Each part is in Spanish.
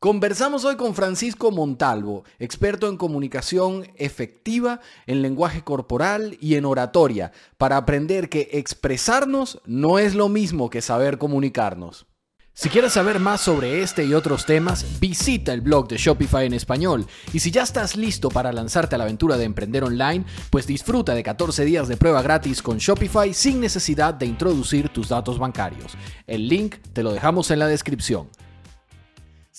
Conversamos hoy con Francisco Montalvo, experto en comunicación efectiva, en lenguaje corporal y en oratoria, para aprender que expresarnos no es lo mismo que saber comunicarnos. Si quieres saber más sobre este y otros temas, visita el blog de Shopify en español. Y si ya estás listo para lanzarte a la aventura de emprender online, pues disfruta de 14 días de prueba gratis con Shopify sin necesidad de introducir tus datos bancarios. El link te lo dejamos en la descripción.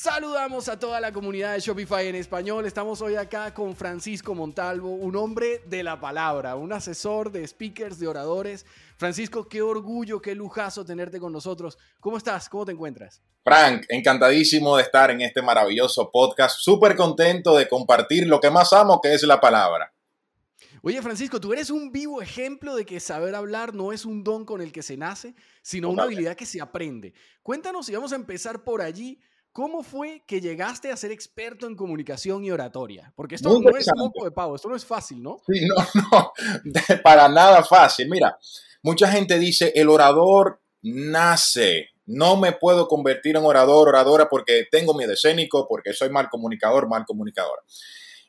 Saludamos a toda la comunidad de Shopify en español. Estamos hoy acá con Francisco Montalvo, un hombre de la palabra, un asesor de speakers, de oradores. Francisco, qué orgullo, qué lujazo tenerte con nosotros. ¿Cómo estás? ¿Cómo te encuentras? Frank, encantadísimo de estar en este maravilloso podcast. Súper contento de compartir lo que más amo, que es la palabra. Oye, Francisco, tú eres un vivo ejemplo de que saber hablar no es un don con el que se nace, sino una habilidad que se aprende. Cuéntanos y vamos a empar por allí. ¿Cómo fue que llegaste a ser experto en comunicación y oratoria? Porque esto no es moco de pavo, esto no es fácil, ¿no? Sí, no, no, para nada fácil. Mira, mucha gente dice, el orador nace. No me puedo convertir en orador, oradora, porque tengo miedo escénico, porque soy mal comunicador, mal comunicador.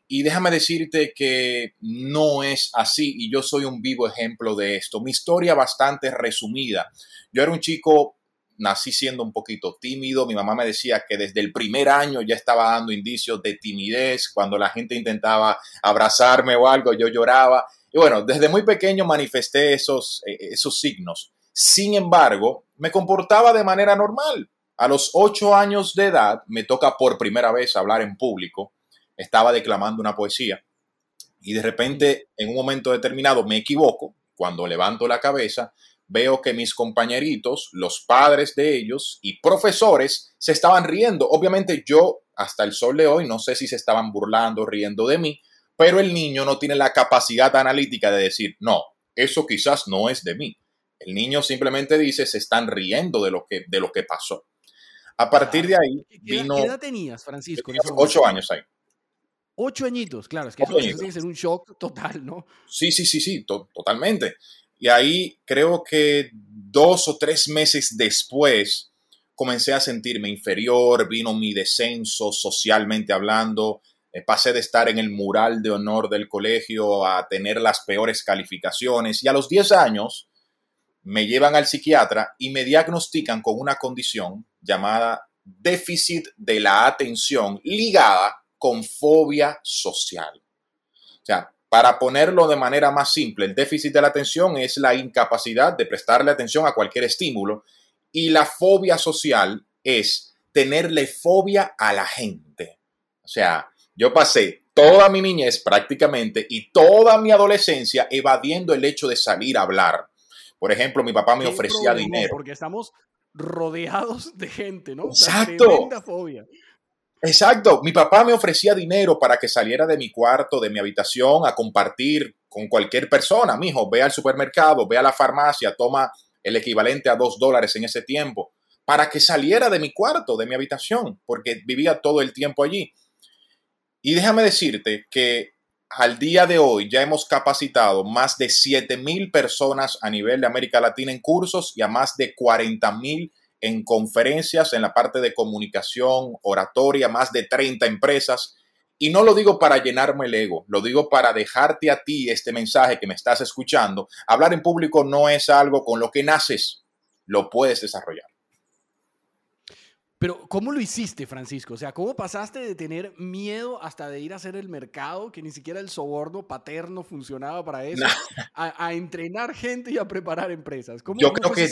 Y déjame decirte que no es así y yo soy un vivo ejemplo de esto. Mi historia bastante resumida. Yo era un chico nací siendo un poquito tímido. Mi mamá me decía que desde el primer año ya estaba dando indicios de timidez. Cuando la gente intentaba abrazarme o algo, yo lloraba. Y bueno, desde muy pequeño manifesté esos, eh, esos signos. Sin embargo, me comportaba de manera normal. A los ocho años de edad me toca por primera vez hablar en público. Estaba declamando una poesía y de repente en un momento determinado me equivoco. Cuando levanto la cabeza, veo que mis compañeritos, los padres de ellos y profesores se estaban riendo. Obviamente yo, hasta el sol de hoy, no sé si se estaban burlando, riendo de mí, pero el niño no tiene la capacidad analítica de decir, no, eso quizás no es de mí. El niño simplemente dice, se están riendo de lo que, de lo que pasó. A partir de ahí vino... ¿Qué edad tenías, Francisco? Ocho años ahí. Ocho añitos, claro, es que eso, tiene que ser un shock total, ¿no? Sí, sí, sí, sí, totalmente. Y ahí creo que dos o tres meses después comencé a sentirme inferior, vino mi descenso socialmente hablando, eh, pasé de estar en el mural de honor del colegio a tener las peores calificaciones y a los 10 años me llevan al psiquiatra y me diagnostican con una condición llamada déficit de la atención ligada con fobia social. O sea, para ponerlo de manera más simple, el déficit de la atención es la incapacidad de prestarle atención a cualquier estímulo y la fobia social es tenerle fobia a la gente. O sea, yo pasé toda mi niñez prácticamente y toda mi adolescencia evadiendo el hecho de salir a hablar. Por ejemplo, mi papá me ofrecía dinero. Porque estamos rodeados de gente, ¿no? Exacto. fobia. Exacto, mi papá me ofrecía dinero para que saliera de mi cuarto, de mi habitación, a compartir con cualquier persona. Mi hijo, ve al supermercado, ve a la farmacia, toma el equivalente a dos dólares en ese tiempo, para que saliera de mi cuarto, de mi habitación, porque vivía todo el tiempo allí. Y déjame decirte que al día de hoy ya hemos capacitado más de 7 mil personas a nivel de América Latina en cursos y a más de 40 mil en conferencias en la parte de comunicación, oratoria, más de 30 empresas. Y no lo digo para llenarme el ego, lo digo para dejarte a ti este mensaje que me estás escuchando. Hablar en público no es algo con lo que naces, lo puedes desarrollar. Pero, ¿cómo lo hiciste, Francisco? O sea, ¿cómo pasaste de tener miedo hasta de ir a hacer el mercado, que ni siquiera el soborno paterno funcionaba para eso, a, entrenar gente y a preparar empresas? ¿Cómo, Yo creo que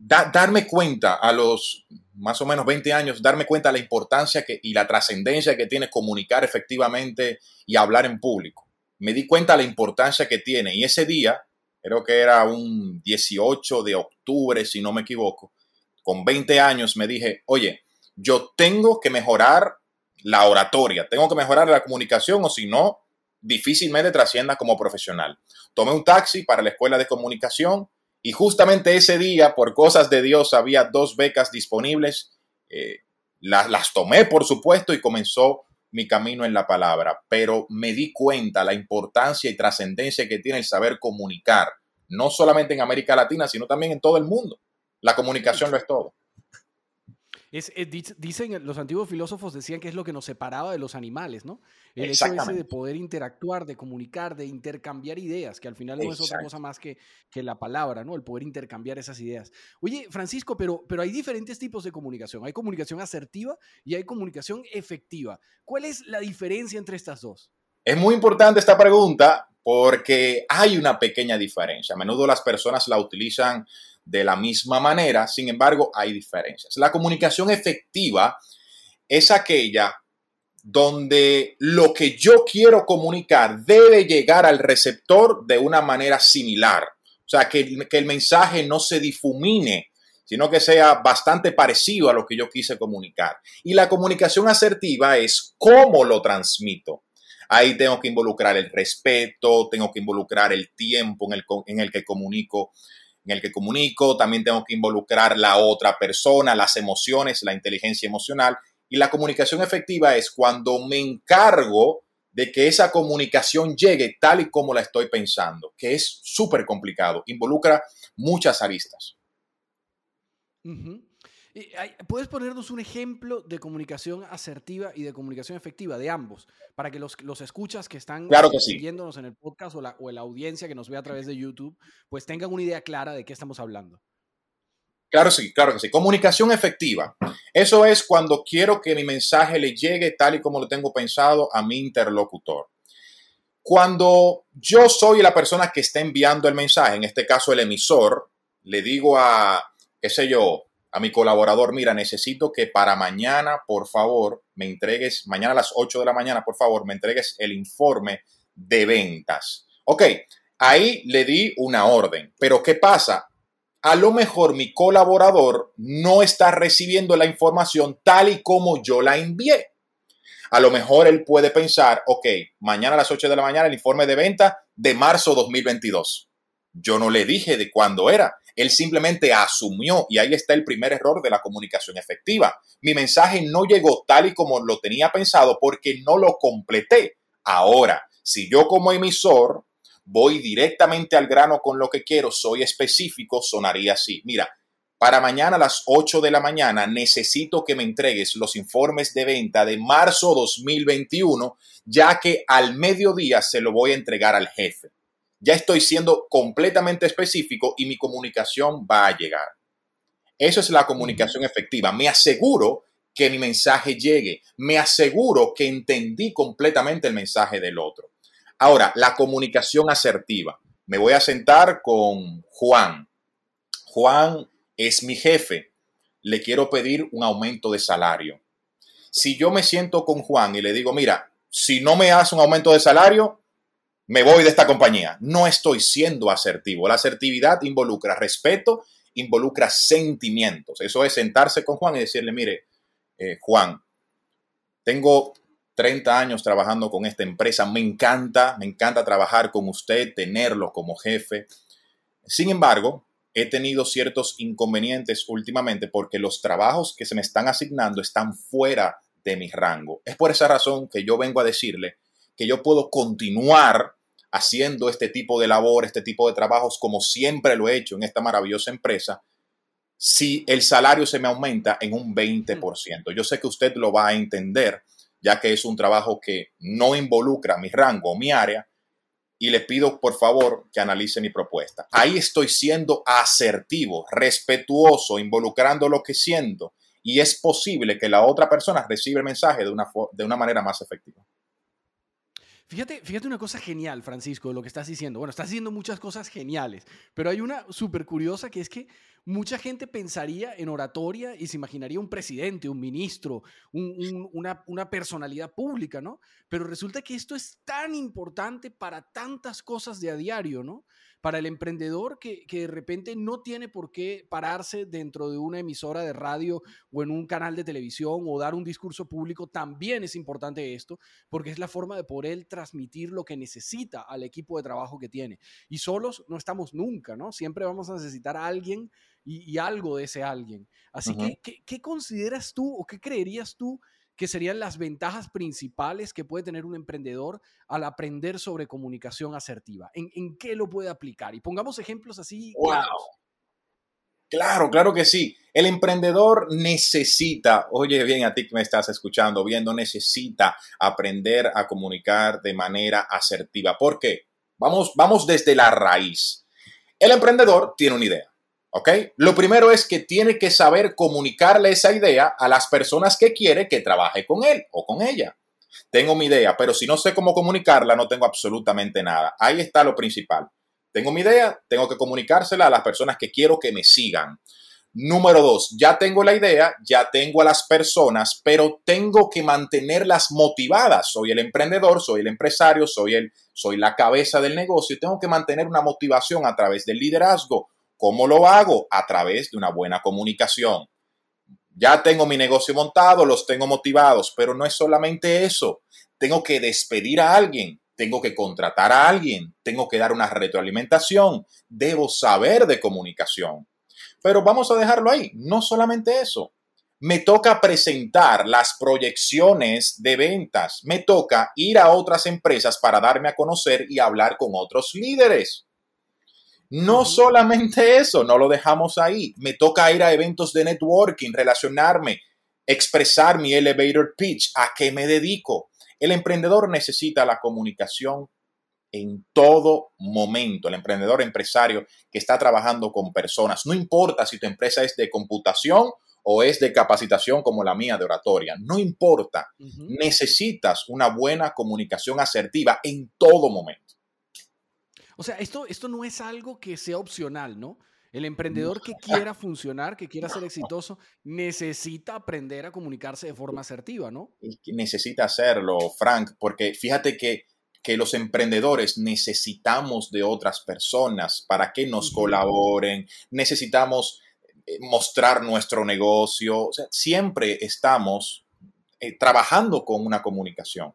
darme cuenta a los más o menos 20 años, darme cuenta de la importancia que, y la trascendencia que tiene comunicar efectivamente y hablar en público. Me di cuenta de la importancia que tiene y ese día, creo que era un 18 de octubre, si no me equivoco, con 20 años me dije, oye, yo tengo que mejorar la oratoria, tengo que mejorar la comunicación o si no, difícilmente trascienda como profesional. Tomé un taxi para la escuela de comunicación y justamente ese día, por cosas de Dios, había dos becas disponibles. Eh, las tomé, por supuesto, y comenzó mi camino en la palabra, pero me di cuenta la importancia y trascendencia que tiene el saber comunicar, no solamente en América Latina, sino también en todo el mundo. La comunicación lo es todo. Es, eh, dicen, los antiguos filósofos decían que es lo que nos separaba de los animales, ¿no? El hecho ese de poder interactuar, de comunicar, de intercambiar ideas, que al final no es otra cosa más que, que la palabra, ¿no? El poder intercambiar esas ideas. Oye, Francisco, pero, pero hay diferentes tipos de comunicación. Hay comunicación asertiva y hay comunicación efectiva. ¿Cuál es la diferencia entre estas dos? Es muy importante esta pregunta porque hay una pequeña diferencia. A menudo las personas la utilizan de la misma manera, sin embargo, hay diferencias. La comunicación efectiva es aquella donde lo que yo quiero comunicar debe llegar al receptor de una manera similar. O sea, que, que, el mensaje no se difumine, sino que sea bastante parecido a lo que yo quise comunicar. Y la comunicación asertiva es cómo lo transmito. Ahí tengo que involucrar el respeto, tengo que involucrar el tiempo en el, en el que comunico en el que comunico, también tengo que involucrar la otra persona, las emociones, la inteligencia emocional. Y la comunicación efectiva es cuando me encargo de que esa comunicación llegue tal y como la estoy pensando, que es súper complicado, involucra muchas aristas. ¿Puedes ponernos un ejemplo de comunicación asertiva y de comunicación efectiva, de ambos, para que los, los escuchas que están siguiéndonos en el podcast o la, o la audiencia que nos ve a través de YouTube, pues tengan una idea clara de qué estamos hablando? Claro, sí, claro que sí. Comunicación efectiva. Eso es cuando quiero que mi mensaje le llegue tal y como lo tengo pensado a mi interlocutor. Cuando yo soy la persona que está enviando el mensaje, en este caso el emisor, le digo a, qué sé yo, a mi colaborador, mira, necesito que para mañana, por favor, me entregues, mañana a las 8 de la mañana, por favor, me entregues el informe de ventas. Ok, ahí le di una orden, pero ¿qué pasa? A lo mejor mi colaborador no está recibiendo la información tal y como yo la envié. A lo mejor él puede pensar, ok, mañana a las 8 de la mañana el informe de venta de marzo 2022. Yo no le dije de cuándo era. Él simplemente asumió y ahí está el primer error de la comunicación efectiva. Mi mensaje no llegó tal y como lo tenía pensado porque no lo completé. Ahora, si yo como emisor voy directamente al grano con lo que quiero, soy específico, sonaría así. Mira, para mañana a las 8 de la mañana necesito que me entregues los informes de venta de marzo 2021, ya que al mediodía se lo voy a entregar al jefe ya estoy siendo completamente específico y mi comunicación va a llegar. Eso es la comunicación efectiva. Me aseguro que mi mensaje llegue. Me aseguro que entendí completamente el mensaje del otro. Ahora, la comunicación asertiva. Me voy a sentar con Juan. Juan es mi jefe. Le quiero pedir un aumento de salario. Si yo me siento con Juan y le digo, mira, si no me das un aumento de salario, me voy de esta compañía. No estoy siendo asertivo. La asertividad involucra respeto, involucra sentimientos. Eso es sentarse con Juan y decirle, mire, eh, Juan, tengo 30 años trabajando con esta empresa, me encanta, me encanta trabajar con usted, tenerlo como jefe. Sin embargo, he tenido ciertos inconvenientes últimamente porque los trabajos que se me están asignando están fuera de mi rango. Es por esa razón que yo vengo a decirle que yo puedo continuar haciendo este tipo de labor, este tipo de trabajos, como siempre lo he hecho en esta maravillosa empresa, si el salario se me aumenta en un 20%. Yo sé que usted lo va a entender, ya que es un trabajo que no involucra mi rango o mi área, y le pido por favor que analice mi propuesta. Ahí estoy siendo asertivo, respetuoso, involucrando lo que siento, y es posible que la otra persona reciba el mensaje de una, de una manera más efectiva. Fíjate, fíjate una cosa genial, Francisco, de lo que estás diciendo. Bueno, estás haciendo muchas cosas geniales, pero hay una súper curiosa que es que mucha gente pensaría en oratoria y se imaginaría un presidente, un ministro, una, personalidad pública, ¿no? Pero resulta que esto es tan importante para tantas cosas de a diario, ¿no? para el emprendedor que, de repente no tiene por qué pararse dentro de una emisora de radio o en un canal de televisión o dar un discurso público, también es importante esto, porque es la forma de poder transmitir lo que necesita al equipo de trabajo que tiene. Y solos no estamos nunca, ¿no? Siempre vamos a necesitar a alguien y, algo de ese alguien. Así que, ¿qué consideras tú o qué creerías tú? que serían las ventajas principales que puede tener un emprendedor al aprender sobre comunicación asertiva? ¿En, qué lo puede aplicar? Y pongamos ejemplos así. Wow. Claro, claro que sí. El emprendedor necesita, oye bien a ti que me estás escuchando, viendo, necesita aprender a comunicar de manera asertiva. ¿Por qué? Vamos, vamos desde la raíz. El emprendedor tiene una idea, ¿ok? Lo primero es que tiene que saber comunicarle esa idea a las personas que quiere que trabaje con él o con ella. Tengo mi idea, pero si no sé cómo comunicarla, no tengo absolutamente nada. Ahí está lo principal. Tengo mi idea, tengo que comunicársela a las personas que quiero que me sigan. Número dos, ya tengo la idea, ya tengo a las personas, pero tengo que mantenerlas motivadas. Soy el emprendedor, soy el empresario, soy, el, soy la cabeza del negocio tengo que mantener una motivación a través del liderazgo. ¿Cómo lo hago? A través de una buena comunicación. Ya tengo mi negocio montado, los tengo motivados, pero no es solamente eso. Tengo que despedir a alguien, tengo que contratar a alguien, tengo que dar una retroalimentación, debo saber de comunicación. Pero vamos a dejarlo ahí, no solamente eso. Me toca presentar las proyecciones de ventas, me toca ir a otras empresas para darme a conocer y hablar con otros líderes. No solamente eso, no lo dejamos ahí. Me toca ir a eventos de networking, relacionarme, expresar mi elevator pitch, a qué me dedico. El emprendedor necesita la comunicación en todo momento. El emprendedor empresario que está trabajando con personas, no importa si tu empresa es de computación o es de capacitación como la mía de oratoria, no importa, necesitas una buena comunicación asertiva en todo momento. O sea, esto, esto no es algo que sea opcional, ¿no? El emprendedor que quiera funcionar, que quiera ser exitoso, necesita aprender a comunicarse de forma asertiva, ¿no? Necesita hacerlo, Frank, porque fíjate que que los emprendedores necesitamos de otras personas para que nos colaboren, necesitamos eh, mostrar nuestro negocio, o sea, siempre estamos eh, trabajando con una comunicación.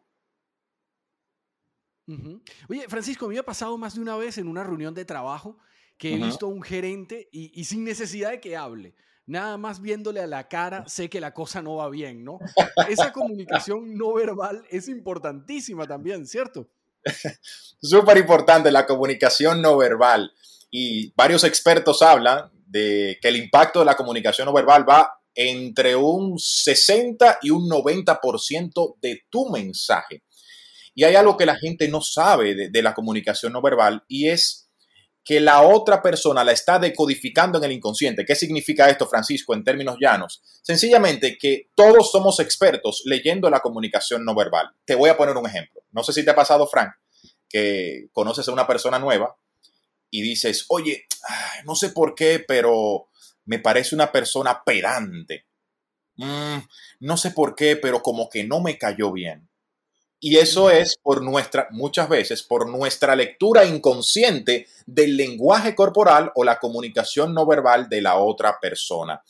Oye, Francisco, me ha pasado más de una vez en una reunión de trabajo que he visto a un gerente y, y, sin necesidad de que hable, nada más viéndole a la cara, sé que la cosa no va bien, ¿no? Esa comunicación no verbal es importantísima también, ¿cierto? Súper importante la comunicación no verbal. Y varios expertos hablan de que el impacto de la comunicación no verbal va entre un 60 y un 90% de tu mensaje. Y hay algo que la gente no sabe de, la comunicación no verbal y es que la otra persona la está decodificando en el inconsciente. ¿Qué significa esto, Francisco, en términos llanos? Sencillamente que todos somos expertos leyendo la comunicación no verbal. Te voy a poner un ejemplo. No sé si te ha pasado, Frank, que conoces a una persona nueva y dices, oye, no sé por qué, pero me parece una persona pedante. Mm, no sé por qué, pero como que no me cayó bien. Y eso es por nuestra, muchas veces, por nuestra lectura inconsciente del lenguaje corporal o la comunicación no verbal de la otra persona.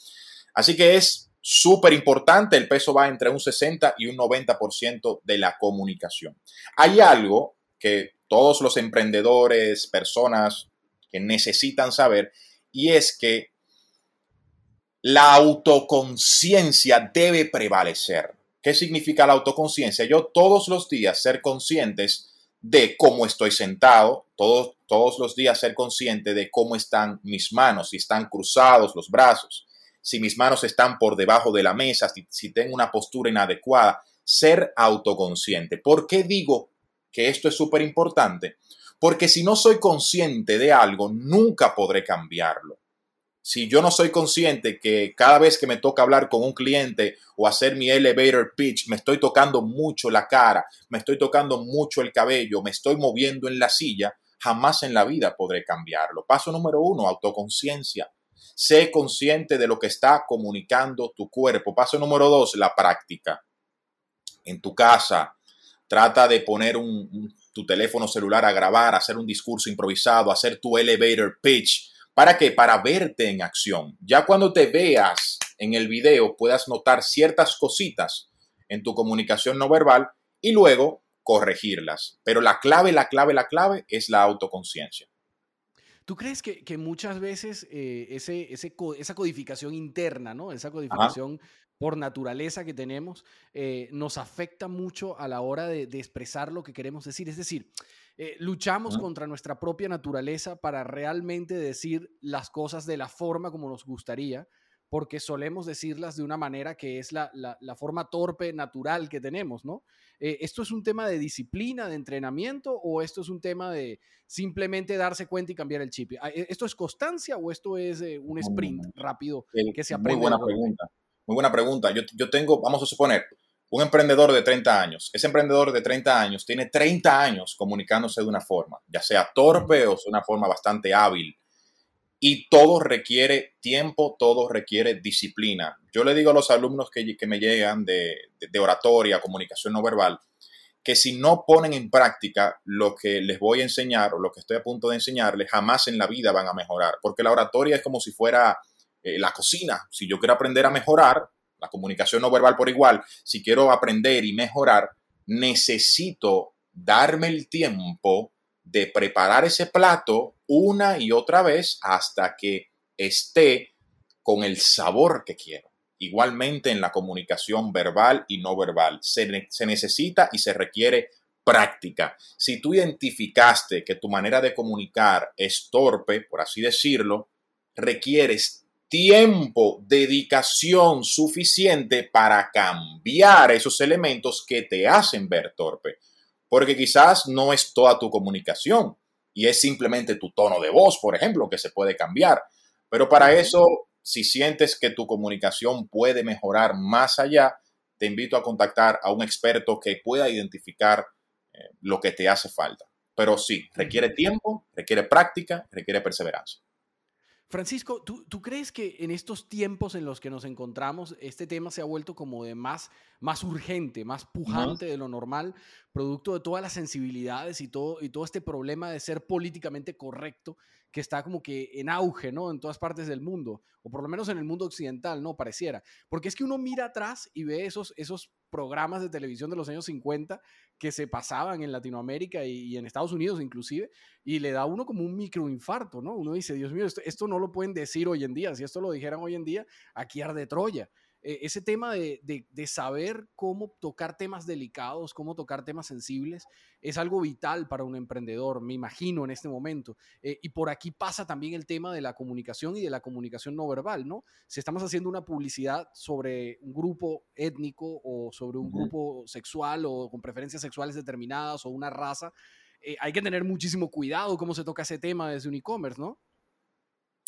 Así que es súper importante, el peso va entre un 60 y un 90% de la comunicación. Hay algo que todos los emprendedores, personas que necesitan saber, y es que la autoconciencia debe prevalecer. ¿Qué significa la autoconciencia? Yo todos los días ser conscientes de cómo estoy sentado, todos, todos los días ser consciente de cómo están mis manos, si están cruzados los brazos, si mis manos están por debajo de la mesa, si, si tengo una postura inadecuada, ser autoconsciente. ¿Por qué digo que esto es súper importante, porque si no soy consciente de algo, nunca podré cambiarlo. Si yo no soy consciente que cada vez que me toca hablar con un cliente o hacer mi elevator pitch, me estoy tocando mucho la cara, me estoy tocando mucho el cabello, me estoy moviendo en la silla, jamás en la vida podré cambiarlo. Paso número uno, autoconciencia. Sé consciente de lo que está comunicando tu cuerpo. Paso número dos, la práctica. En tu casa, Trata de poner un, tu teléfono celular a grabar, hacer un discurso improvisado, hacer tu elevator pitch. ¿Para qué? Para verte en acción. Ya cuando te veas en el video puedas notar ciertas cositas en tu comunicación no verbal y luego corregirlas. Pero la clave, la clave, la clave es la autoconciencia. ¿Tú crees que, muchas veces eh, ese, esa codificación interna, ¿no? esa codificación por naturaleza que tenemos, eh, nos afecta mucho a la hora de, expresar lo que queremos decir. Es decir, Eh, luchamos contra nuestra propia naturaleza para realmente decir las cosas de la forma como nos gustaría, porque solemos decirlas de una manera que es la, forma torpe, natural que tenemos, ¿no? Eh, ¿Esto es un tema de disciplina, de entrenamiento, o esto es un tema de simplemente darse cuenta y cambiar el chip? Ah, ¿Esto es constancia o esto es eh, un sprint rápido que se aprende? Muy buena pregunta. Muy buena pregunta. Yo, yo tengo, vamos a suponer, un emprendedor de 30 años. Ese emprendedor de 30 años tiene 30 años comunicándose de una forma, ya sea torpe o de una forma bastante hábil. Y todo requiere tiempo, todo requiere disciplina. Yo le digo a los alumnos que, me llegan de, de, oratoria, comunicación no verbal, que si no ponen en práctica lo que les voy a enseñar o lo que estoy a punto de enseñarles, jamás en la vida van a mejorar. Porque la oratoria es como si fuera eh, la cocina. Si yo quiero aprender a mejorar, la comunicación no verbal por igual, si quiero aprender y mejorar, necesito darme el tiempo de preparar ese plato una y otra vez hasta que esté con el sabor que quiero. Igualmente en la comunicación verbal y no verbal, se, se, necesita y se requiere práctica. Si tú identificaste que tu manera de comunicar es torpe, por así decirlo, requieres tiempo, dedicación suficiente para cambiar esos elementos que te hacen ver torpe. Porque quizás no es toda tu comunicación y es simplemente tu tono de voz, por ejemplo, que se puede cambiar. Pero para eso, si sientes que tu comunicación puede mejorar más allá, te invito a contactar a un experto que pueda identificar eh, lo que te hace falta. Pero sí, requiere tiempo, requiere práctica, requiere perseverancia. Francisco, ¿tú, crees que en estos tiempos en los que nos encontramos, este tema se ha vuelto como de más, más urgente, más pujante de lo normal, producto de todas las sensibilidades y todo, y todo este problema de ser políticamente correcto que está como que en auge, ¿no? En todas partes del mundo, o por lo menos en el mundo occidental, ¿no? Pareciera. Porque es que uno mira atrás y ve esos, esos programas de televisión de los años 50 que se pasaban en Latinoamérica y, en Estados Unidos inclusive, y le da a uno como un microinfarto, ¿no? Uno dice, Dios mío, esto, esto no lo pueden decir hoy en día, si esto lo dijeran hoy en día, aquí arde Troya. Eh, ese tema de, saber cómo tocar temas delicados, cómo tocar temas sensibles, es algo vital para un emprendedor, me imagino, en este momento. Eh, y por aquí pasa también el tema de la comunicación y de la comunicación no verbal, ¿no? Si estamos haciendo una publicidad sobre un grupo étnico o sobre un grupo sexual o con preferencias sexuales determinadas o una raza, eh, hay que tener muchísimo cuidado cómo se toca ese tema desde un e-commerce, ¿no?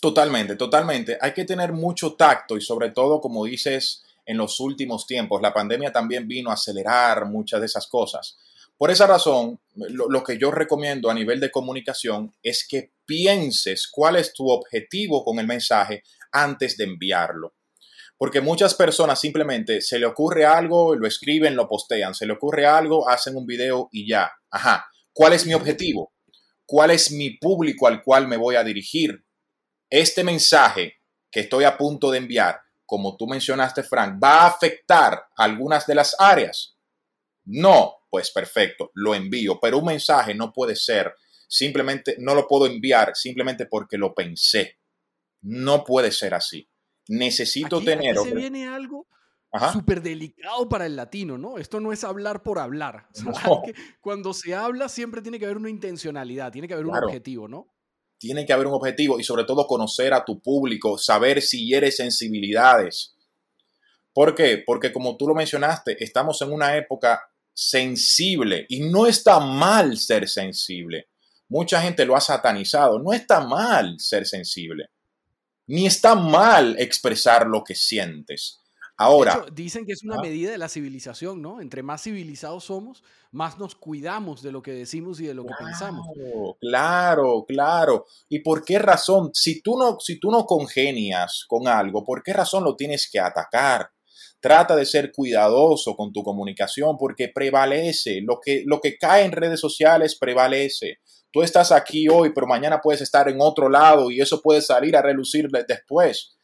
Totalmente, totalmente. Hay que tener mucho tacto y sobre todo, como dices, en los últimos tiempos, la pandemia también vino a acelerar muchas de esas cosas. Por esa razón, lo, que yo recomiendo a nivel de comunicación es que pienses cuál es tu objetivo con el mensaje antes de enviarlo. Porque muchas personas simplemente se le ocurre algo, lo escriben, lo postean, se le ocurre algo, hacen un video y ya. Ajá, ¿cuál es mi objetivo? ¿Cuál es mi público al cual me voy a dirigir? Este mensaje que estoy a punto de enviar, como tú mencionaste, Frank, va a afectar algunas de las áreas. No, pues perfecto, lo envío, pero un mensaje no puede ser simplemente, no lo puedo enviar simplemente porque lo pensé. No puede ser así. Necesito tener... Aquí se viene algo súper delicado para el latino, ¿no? Esto no es hablar por hablar. cuando se habla siempre tiene que haber una intencionalidad, tiene que haber un objetivo, ¿no? Tiene que haber un objetivo y sobre todo conocer a tu público, saber si eres sensibilidades. ¿Por qué? Porque como tú lo mencionaste, estamos en una época sensible y no está mal ser sensible. Mucha gente lo ha satanizado. No está mal ser sensible. Ni está mal expresar lo que sientes. Ahora. dicen que es una medida de la civilización, ¿no? Entre más civilizados somos, más nos cuidamos de lo que decimos y de lo que pensamos. Claro, claro. ¿Y por qué razón? Si tú, no, si tú no congenias con algo, ¿por qué razón lo tienes que atacar? Trata de ser cuidadoso con tu comunicación porque prevalece. Lo que, lo que cae en redes sociales prevalece. Tú estás aquí hoy, pero mañana puedes estar en otro lado y eso puede salir a relucir después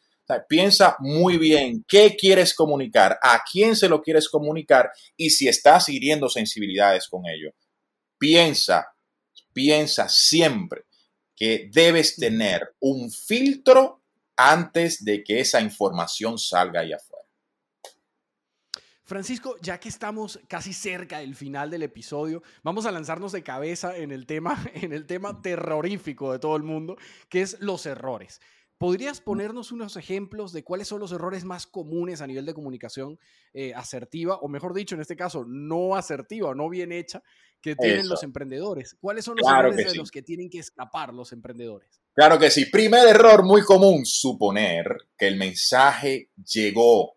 piensa muy bien qué quieres comunicar, a quién se lo quieres comunicar y si estás hiriendo sensibilidades con ello. Piensa, piensa siempre que debes tener un filtro antes de que esa información salga ahí afuera. Francisco, ya que estamos casi cerca del final del episodio, vamos a lanzarnos de cabeza en el tema, en el tema terrorífico de todo el mundo, que es los errores. ¿Podrías ponernos unos ejemplos de cuáles son los errores más comunes a nivel de comunicación eh, asertiva, o mejor dicho, en este caso, no asertiva o no bien hecha, que tienen los emprendedores? ¿Cuáles son los errores de los que tienen que escapar los emprendedores? Claro que sí. Primer error muy común, suponer que el mensaje llegó.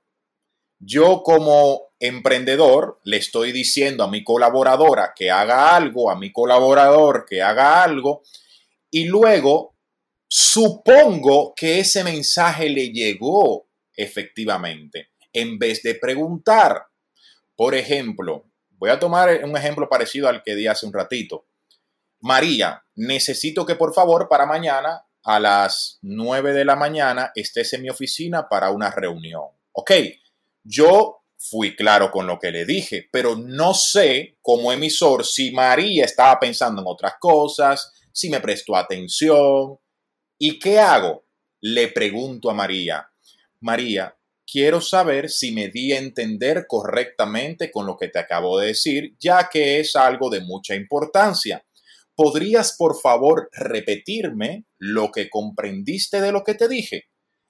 Yo como emprendedor le estoy diciendo a mi colaboradora que haga algo, a mi colaborador que haga algo, y luego Supongo que ese mensaje le llegó efectivamente, en vez de preguntar. Por ejemplo, voy a tomar un ejemplo parecido al que di hace un ratito. María, necesito que por favor para mañana a las 9 de la mañana estés en mi oficina para una reunión. Ok, yo fui claro con lo que le dije, pero no sé como emisor si María estaba pensando en otras cosas, si me prestó atención, ¿Y qué hago? Le pregunto a María, María, quiero saber si me di a entender correctamente con lo que te acabo de decir, ya que es algo de mucha importancia. ¿Podrías, por favor, repetirme lo que comprendiste de lo que te dije?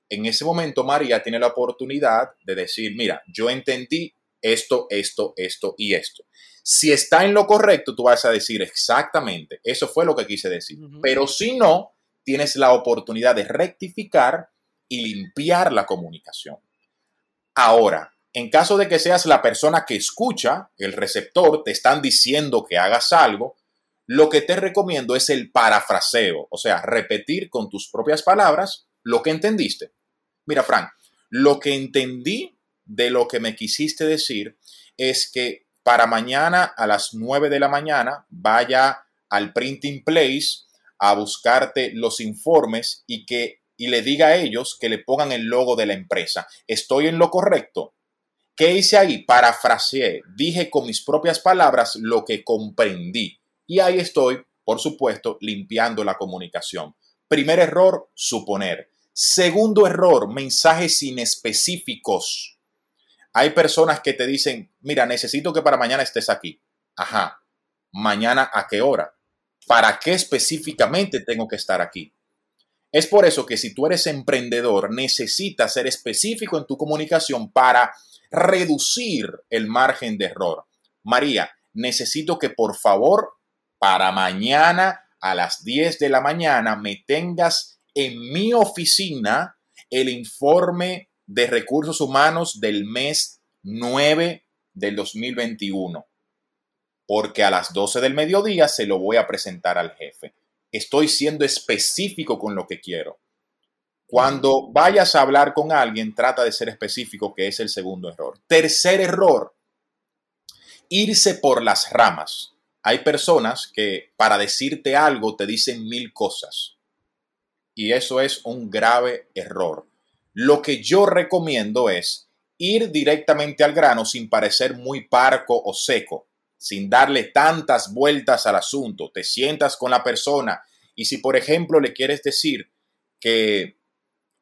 En ese momento, María tiene la oportunidad de decir, mira, yo entendí esto, esto, esto y esto. Si está en lo correcto, tú vas a decir exactamente, eso fue lo que quise decir. Pero si no, tienes la oportunidad de rectificar y limpiar la comunicación. Ahora, en caso de que seas la persona que escucha, el receptor, te están diciendo que hagas algo, lo que te recomiendo es el parafraseo, o sea, repetir con tus propias palabras lo que entendiste. Mira, Frank, lo que entendí de lo que me quisiste decir es que para mañana a las 9 de la mañana vaya al printing place a buscarte los informes y que y le diga a ellos que le pongan el logo de la empresa. ¿Estoy en lo correcto? ¿Qué hice ahí? Parafraseé, dije con mis propias palabras lo que comprendí. Y ahí estoy, por supuesto, limpiando la comunicación. Primer error, suponer. Segundo error, mensajes inespecíficos. Hay personas que te dicen, mira, necesito que para mañana estés aquí. Ajá. ¿Mañana a qué hora? ¿Para qué específicamente tengo que estar aquí? Es por eso que si tú eres emprendedor, necesitas ser específico en tu comunicación para reducir el margen de error. María, necesito que por favor para mañana a las 10 de la mañana me tengas en mi oficina el informe de recursos humanos del mes 9 del 2021 porque a las 12 del mediodía se lo voy a presentar al jefe. Estoy siendo específico con lo que quiero. Cuando vayas a hablar con alguien, trata de ser específico, que es el segundo error. Tercer error, irse por las ramas. Hay personas que para decirte algo te dicen mil cosas. Y eso es un grave error. Lo que yo recomiendo es ir directamente al grano sin parecer muy parco o seco sin darle tantas vueltas al asunto. Te sientas con la persona y si, por ejemplo, le quieres decir que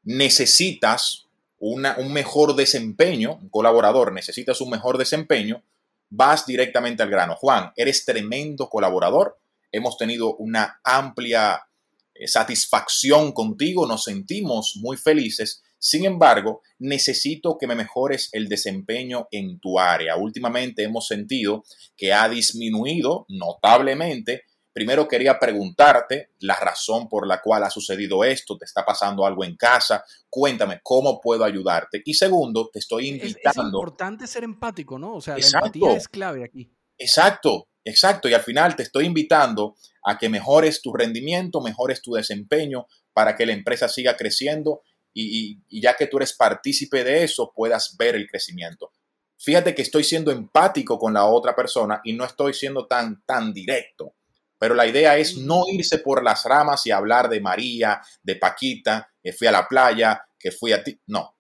necesitas un mejor desempeño, un colaborador, necesitas un mejor desempeño, vas directamente al grano. Juan, eres tremendo colaborador. Hemos tenido una amplia eh, satisfacción contigo, nos sentimos muy felices sin embargo, necesito que me mejores el desempeño en tu área. Últimamente hemos sentido que ha disminuido notablemente. Primero quería preguntarte la razón por la cual ha sucedido esto, te está pasando algo en casa, cuéntame cómo puedo ayudarte. Y segundo, te estoy invitando. Es, importante ser empático, ¿no? O sea, la empatía es clave aquí. Exacto, exacto. Y al final te estoy invitando a que mejores tu rendimiento, mejores tu desempeño para que la empresa siga creciendo y, ya que tú eres partícipe de eso, puedas ver el crecimiento. Fíjate que estoy siendo empático con la otra persona y no estoy siendo tan, tan directo. Pero la idea es no irse por las ramas y hablar de María, de Paquita, que fui a la playa, que fui a ti. No.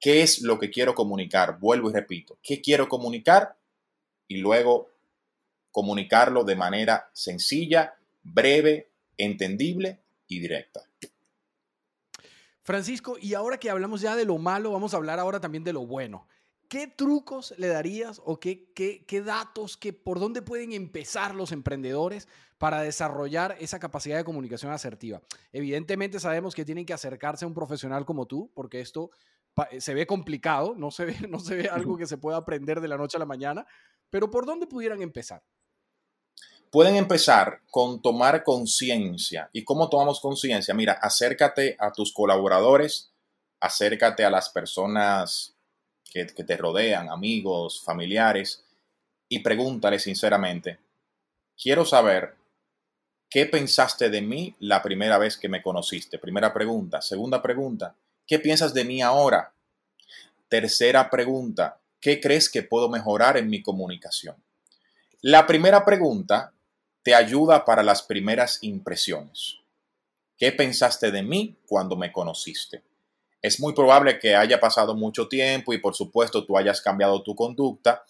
¿Qué es lo que quiero comunicar? Vuelvo y repito. ¿Qué quiero comunicar? Y luego comunicarlo de manera sencilla, breve, entendible y directa. Francisco, y ahora que hablamos ya de lo malo, vamos a hablar ahora también de lo bueno. ¿qué trucos le darías o qué, qué, qué datos, qué, por dónde pueden empezar los emprendedores para desarrollar esa capacidad de comunicación asertiva? Evidentemente sabemos que tienen que acercarse a un profesional como tú, porque esto se ve complicado, no se ve, no se ve algo que se pueda aprender de la noche a la mañana, pero ¿por dónde pudieran empezar? Pueden empezar con tomar conciencia. ¿Y cómo tomamos conciencia? Mira, acércate a tus colaboradores, acércate a las personas que, que te rodean, amigos, familiares, y pregúntale sinceramente, quiero saber ¿Qué pensaste de mí la primera vez que me conociste? Primera pregunta. Segunda pregunta, ¿qué piensas de mí ahora? Tercera pregunta, ¿qué crees que puedo mejorar en mi comunicación? La primera pregunta te ayuda para las primeras impresiones. ¿Qué pensaste de mí cuando me conociste? Es muy probable que haya pasado mucho tiempo y por supuesto tú hayas cambiado tu conducta,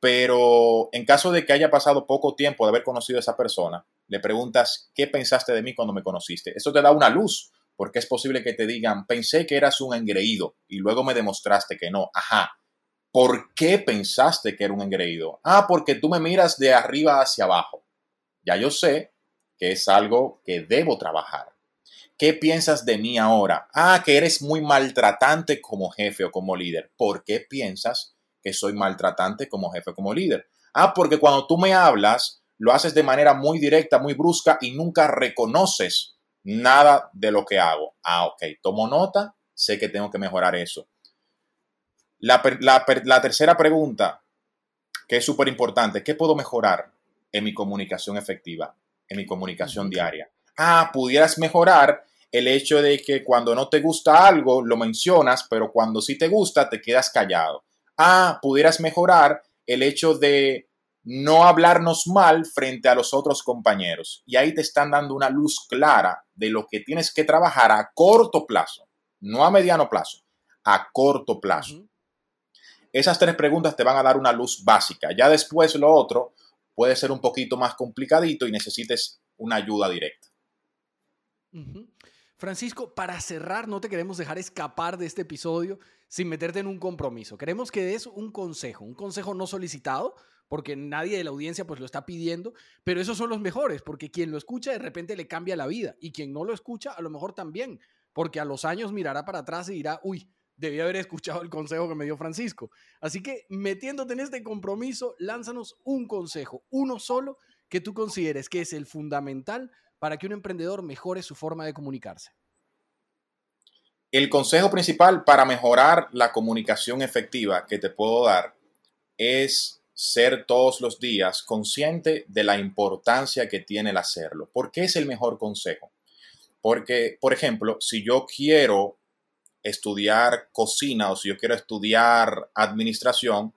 pero en caso de que haya pasado poco tiempo de haber conocido a esa persona, le preguntas, ¿qué pensaste de mí cuando me conociste? Eso te da una luz, porque es posible que te digan, pensé que eras un engreído y luego me demostraste que no. Ajá. ¿Por qué pensaste que era un engreído? Ah, porque tú me miras de arriba hacia abajo. Ya yo sé que es algo que debo trabajar. ¿Qué piensas de mí ahora? Ah, que eres muy maltratante como jefe o como líder. ¿Por qué piensas que soy maltratante como jefe o como líder? Ah, porque cuando tú me hablas, lo haces de manera muy directa, muy brusca y nunca reconoces nada de lo que hago. Ah, ok, tomo nota, sé que tengo que mejorar eso. La, tercera pregunta, que es súper importante, ¿qué puedo mejorar en mi comunicación efectiva, en mi comunicación diaria? Ah, pudieras mejorar el hecho de que cuando no te gusta algo, lo mencionas, pero cuando sí te gusta, te quedas callado. Ah, pudieras mejorar el hecho de no hablarnos mal frente a los otros compañeros. Y ahí te están dando una luz clara de lo que tienes que trabajar a corto plazo, no a mediano plazo, a corto plazo. Esas tres preguntas te van a dar una luz básica. Ya después lo otro puede ser un poquito más complicadito y necesites una ayuda directa. Francisco, para cerrar, no te queremos dejar escapar de este episodio sin meterte en un compromiso. Queremos que des un consejo, un consejo no solicitado, porque nadie de la audiencia pues lo está pidiendo, pero esos son los mejores, porque quien lo escucha de repente le cambia la vida y quien no lo escucha a lo mejor también, porque a los años mirará para atrás y dirá, uy, debí haber escuchado el consejo que me dio Francisco. Así que metiéndote en este compromiso, lánzanos un consejo, uno solo, que tú consideres que es el fundamental para que un emprendedor mejore su forma de comunicarse. El consejo principal para mejorar la comunicación efectiva que te puedo dar es ser todos los días consciente de la importancia que tiene el hacerlo. ¿Por qué es el mejor consejo? Porque, por ejemplo, si yo quiero estudiar cocina o si yo quiero estudiar administración,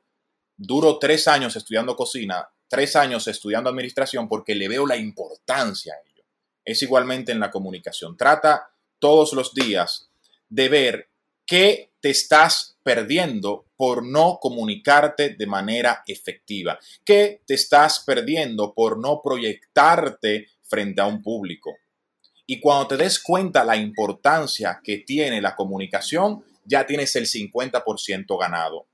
duro tres años estudiando cocina, tres años estudiando administración porque le veo la importancia a ello. Es igualmente en la comunicación. Trata todos los días de ver qué te estás perdiendo por no comunicarte de manera efectiva? ¿Qué te estás perdiendo por no proyectarte frente a un público? Y cuando te des cuenta la importancia que tiene la comunicación, ya tienes el 50% ganado.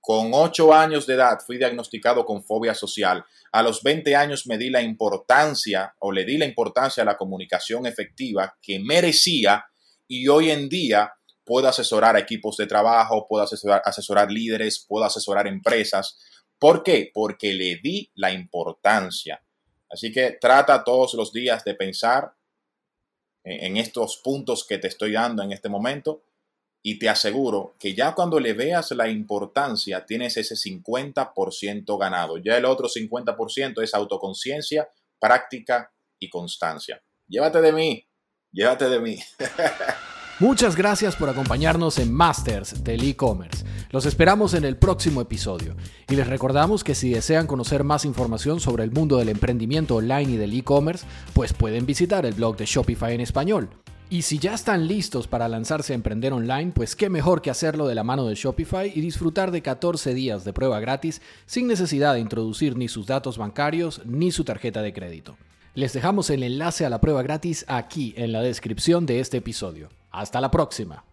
Con 8 años de edad fui diagnosticado con fobia social. A los 20 años me di la importancia o le di la importancia a la comunicación efectiva que merecía y hoy en día puedo asesorar a equipos de trabajo, puedo asesorar, asesorar líderes, puedo asesorar empresas. ¿Por qué? Porque le di la importancia. Así que trata todos los días de pensar en estos puntos que te estoy dando en este momento y te aseguro que ya cuando le veas la importancia tienes ese 50% ganado. Ya el otro 50% es autoconciencia, práctica y constancia. Llévate de mí, llévate de mí. Muchas gracias por acompañarnos en Masters del e-commerce. Los esperamos en el próximo episodio y les recordamos que si desean conocer más información sobre el mundo del emprendimiento online y del e-commerce, pues pueden visitar el blog de Shopify en español. Y si ya están listos para lanzarse a emprender online, pues qué mejor que hacerlo de la mano de Shopify y disfrutar de 14 días de prueba gratis sin necesidad de introducir ni sus datos bancarios ni su tarjeta de crédito. Les dejamos el enlace a la prueba gratis aquí en la descripción de este episodio. Hasta la próxima.